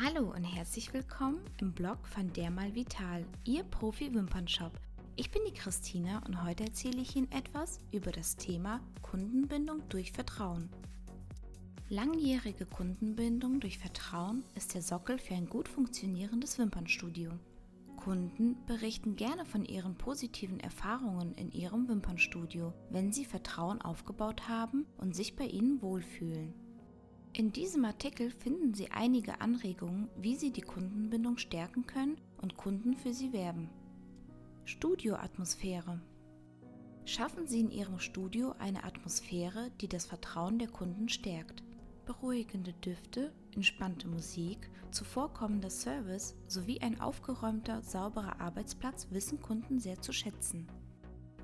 Hallo und herzlich willkommen im Blog von Dermal Vital, Ihr Profi-Wimpernshop. Ich bin die Christina und heute erzähle ich Ihnen etwas über das Thema Kundenbindung durch Vertrauen. Langjährige Kundenbindung durch Vertrauen ist der Sockel für ein gut funktionierendes Wimpernstudio. Kunden berichten gerne von ihren positiven Erfahrungen in ihrem Wimpernstudio, wenn sie Vertrauen aufgebaut haben und sich bei ihnen wohlfühlen. In diesem Artikel finden Sie einige Anregungen, wie Sie die Kundenbindung stärken können und Kunden für Sie werben. Studioatmosphäre. Schaffen Sie in Ihrem Studio eine Atmosphäre, die das Vertrauen der Kunden stärkt. Beruhigende Düfte, entspannte Musik, zuvorkommender Service sowie ein aufgeräumter, sauberer Arbeitsplatz wissen Kunden sehr zu schätzen.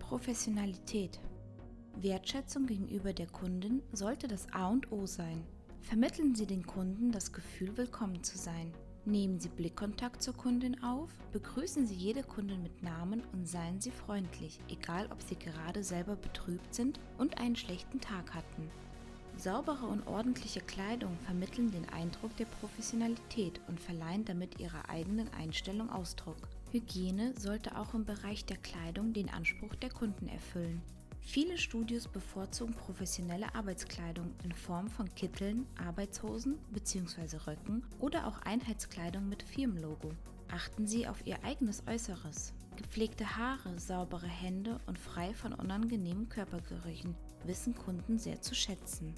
Professionalität. Wertschätzung gegenüber der Kundin sollte das A und O sein. Vermitteln Sie den Kunden das Gefühl, willkommen zu sein. Nehmen Sie Blickkontakt zur Kundin auf, begrüßen Sie jede Kundin mit Namen und seien Sie freundlich, egal ob Sie gerade selber betrübt sind und einen schlechten Tag hatten. Saubere und ordentliche Kleidung vermitteln den Eindruck der Professionalität und verleihen damit ihrer eigenen Einstellung Ausdruck. Hygiene sollte auch im Bereich der Kleidung den Anspruch der Kunden erfüllen. Viele Studios bevorzugen professionelle Arbeitskleidung in Form von Kitteln, Arbeitshosen bzw. Röcken oder auch Einheitskleidung mit Firmenlogo. Achten Sie auf Ihr eigenes Äußeres. Gepflegte Haare, saubere Hände und frei von unangenehmen Körpergerüchen wissen Kunden sehr zu schätzen.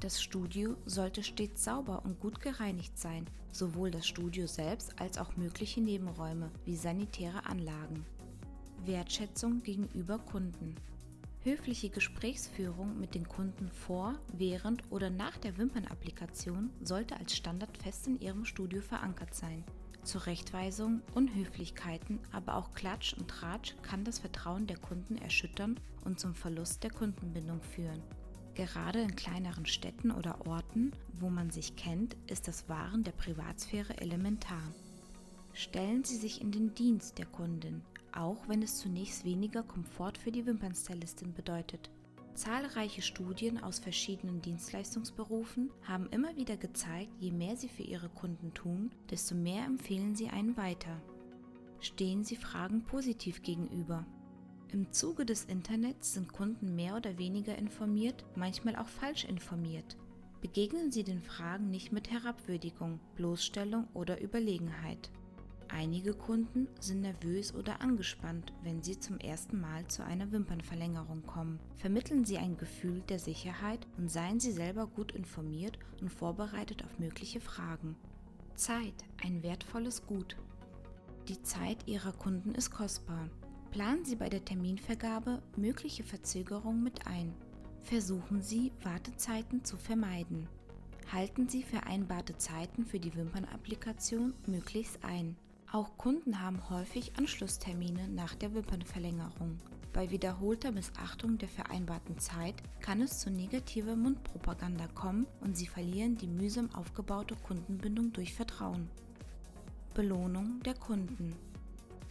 Das Studio sollte stets sauber und gut gereinigt sein, sowohl das Studio selbst als auch mögliche Nebenräume wie sanitäre Anlagen. Wertschätzung gegenüber Kunden. Höfliche Gesprächsführung mit den Kunden vor, während oder nach der Wimpernapplikation sollte als Standard fest in Ihrem Studio verankert sein. Zurechtweisung, Unhöflichkeiten, aber auch Klatsch und Tratsch kann das Vertrauen der Kunden erschüttern und zum Verlust der Kundenbindung führen. Gerade in kleineren Städten oder Orten, wo man sich kennt, ist das Wahren der Privatsphäre elementar. Stellen Sie sich in den Dienst der Kundin, auch wenn es zunächst weniger Komfort für die Wimpernstylistin bedeutet. Zahlreiche Studien aus verschiedenen Dienstleistungsberufen haben immer wieder gezeigt, je mehr sie für ihre Kunden tun, desto mehr empfehlen sie einen weiter. Stehen sie Fragen positiv gegenüber. Im Zuge des Internets sind Kunden mehr oder weniger informiert, manchmal auch falsch informiert. Begegnen Sie den Fragen nicht mit Herabwürdigung, Bloßstellung oder Überlegenheit. Einige Kunden sind nervös oder angespannt, wenn sie zum ersten Mal zu einer Wimpernverlängerung kommen. Vermitteln Sie ein Gefühl der Sicherheit und seien Sie selber gut informiert und vorbereitet auf mögliche Fragen. Zeit, ein wertvolles Gut. Die Zeit Ihrer Kunden ist kostbar. Planen Sie bei der Terminvergabe mögliche Verzögerungen mit ein. Versuchen Sie, Wartezeiten zu vermeiden. Halten Sie vereinbarte Zeiten für die Wimpernapplikation möglichst ein. Auch Kunden haben häufig Anschlusstermine nach der Wimpernverlängerung. Bei wiederholter Missachtung der vereinbarten Zeit kann es zu negativer Mundpropaganda kommen und sie verlieren die mühsam aufgebaute Kundenbindung durch Vertrauen. Belohnung der Kunden.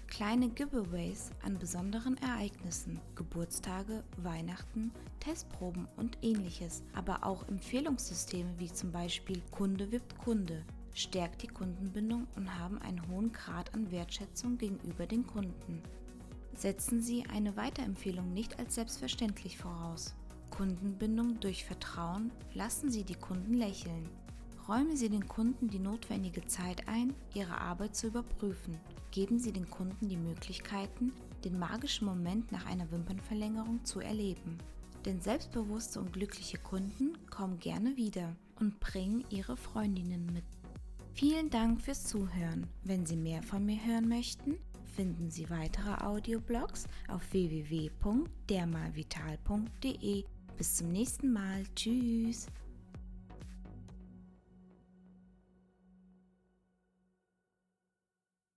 Kleine Giveaways an besonderen Ereignissen, Geburtstage, Weihnachten, Testproben und ähnliches, aber auch Empfehlungssysteme wie zum Beispiel Kunde wippt Kunde, stärkt die Kundenbindung und haben einen hohen Grad an Wertschätzung gegenüber den Kunden. Setzen Sie eine Weiterempfehlung nicht als selbstverständlich voraus. Kundenbindung durch Vertrauen lassen Sie die Kunden lächeln. Räumen Sie den Kunden die notwendige Zeit ein, ihre Arbeit zu überprüfen. Geben Sie den Kunden die Möglichkeiten, den magischen Moment nach einer Wimpernverlängerung zu erleben. Denn selbstbewusste und glückliche Kunden kommen gerne wieder und bringen ihre Freundinnen mit. Vielen Dank fürs Zuhören. Wenn Sie mehr von mir hören möchten, finden Sie weitere Audioblogs auf www.dermalvital.de. Bis zum nächsten Mal. Tschüss.